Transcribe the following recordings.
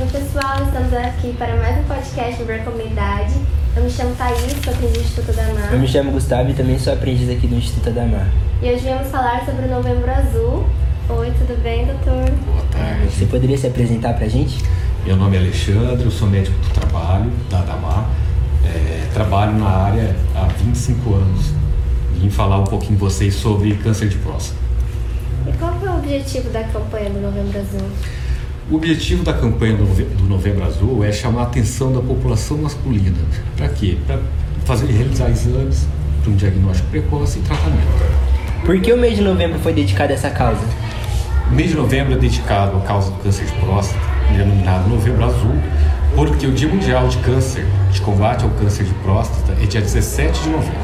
estamos aqui para mais um podcast Ver Comunidade. Eu me chamo Thaís, sou aprendiz do Instituto da Mar. Eu me chamo Gustavo e também sou aprendiz aqui do Instituto da Mar. E hoje viemos falar sobre o Novembro Azul. Oi, tudo bem, doutor? Boa tarde. Você poderia se apresentar pra gente? Meu nome é Alexandre, eu sou médico do trabalho, da Adamar. É, trabalho na área há 25 anos. Vim falar um pouquinho com vocês sobre câncer de próstata. E qual foi o objetivo da campanha do Novembro Azul? O objetivo da campanha do Nove- do Novembro Azul é chamar a atenção da população masculina. Para quê? Para fazer realizar exames para um diagnóstico precoce e tratamento. Por que o mês de novembro foi dedicado a essa causa? O mês de novembro é dedicado à causa do câncer de próstata, denominado Novembro Azul, porque o Dia Mundial de Câncer, de combate ao câncer de próstata, é dia 17 de novembro.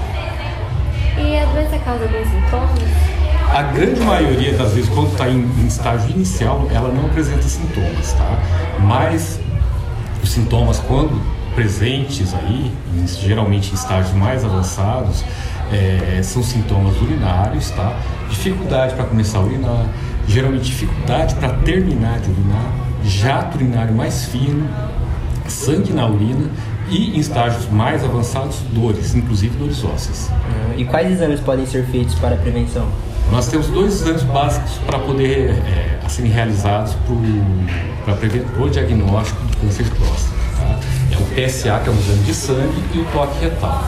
E a doença causa alguns sintomas? A grande maioria das vezes, quando está em, em estágio inicial, ela não apresenta sintomas, tá? Mas os sintomas, quando presentes aí, geralmente em estágios mais avançados, é, são sintomas urinários, tá? Dificuldade para começar a urinar, geralmente dificuldade para terminar de urinar, jato urinário mais fino, sangue na urina e em estágios mais avançados, dores, inclusive dores ósseas. E quais exames podem ser feitos para prevenção? Nós temos dois exames básicos para poder é, a serem realizados para prever o diagnóstico do câncer de próstata. tá? É o PSA, que é um exame de sangue, e o toque retal.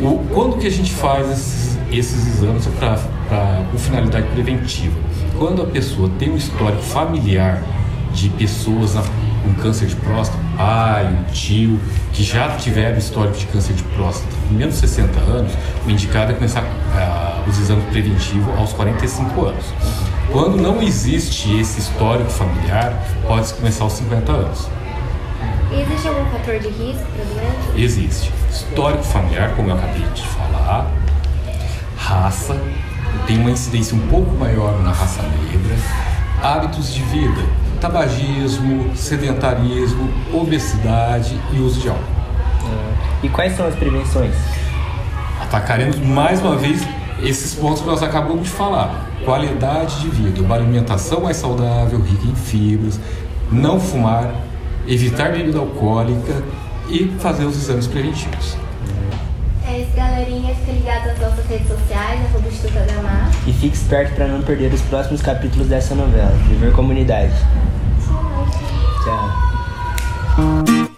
O, quando que a gente faz esses, esses exames pra, pra, com finalidade preventiva? Quando a pessoa tem um histórico familiar de pessoas na- com câncer de próstata, pai, tio, que já tiveram histórico de câncer de próstata menos de 60 anos, o indicado é começar ah, os exames preventivos aos 45 anos. Quando não existe esse histórico familiar, pode-se começar aos 50 anos. E existe algum fator de risco para doença? Existe histórico familiar, como eu acabei de falar, raça, tem uma incidência um pouco maior na raça negra, hábitos de vida, tabagismo, sedentarismo, obesidade e uso de álcool. E quais são as prevenções? Atacaremos mais uma vez esses pontos que nós acabamos de falar. Qualidade de vida, uma alimentação mais saudável, rica em fibras, não fumar, evitar bebida alcoólica e fazer os exames preventivos. É isso, galerinha. Fique ligado nas nossas redes sociais, arroba Instituto Adamar. E fique esperto para não perder os próximos capítulos dessa novela. Viver Comunidade. Tchau. Tchau.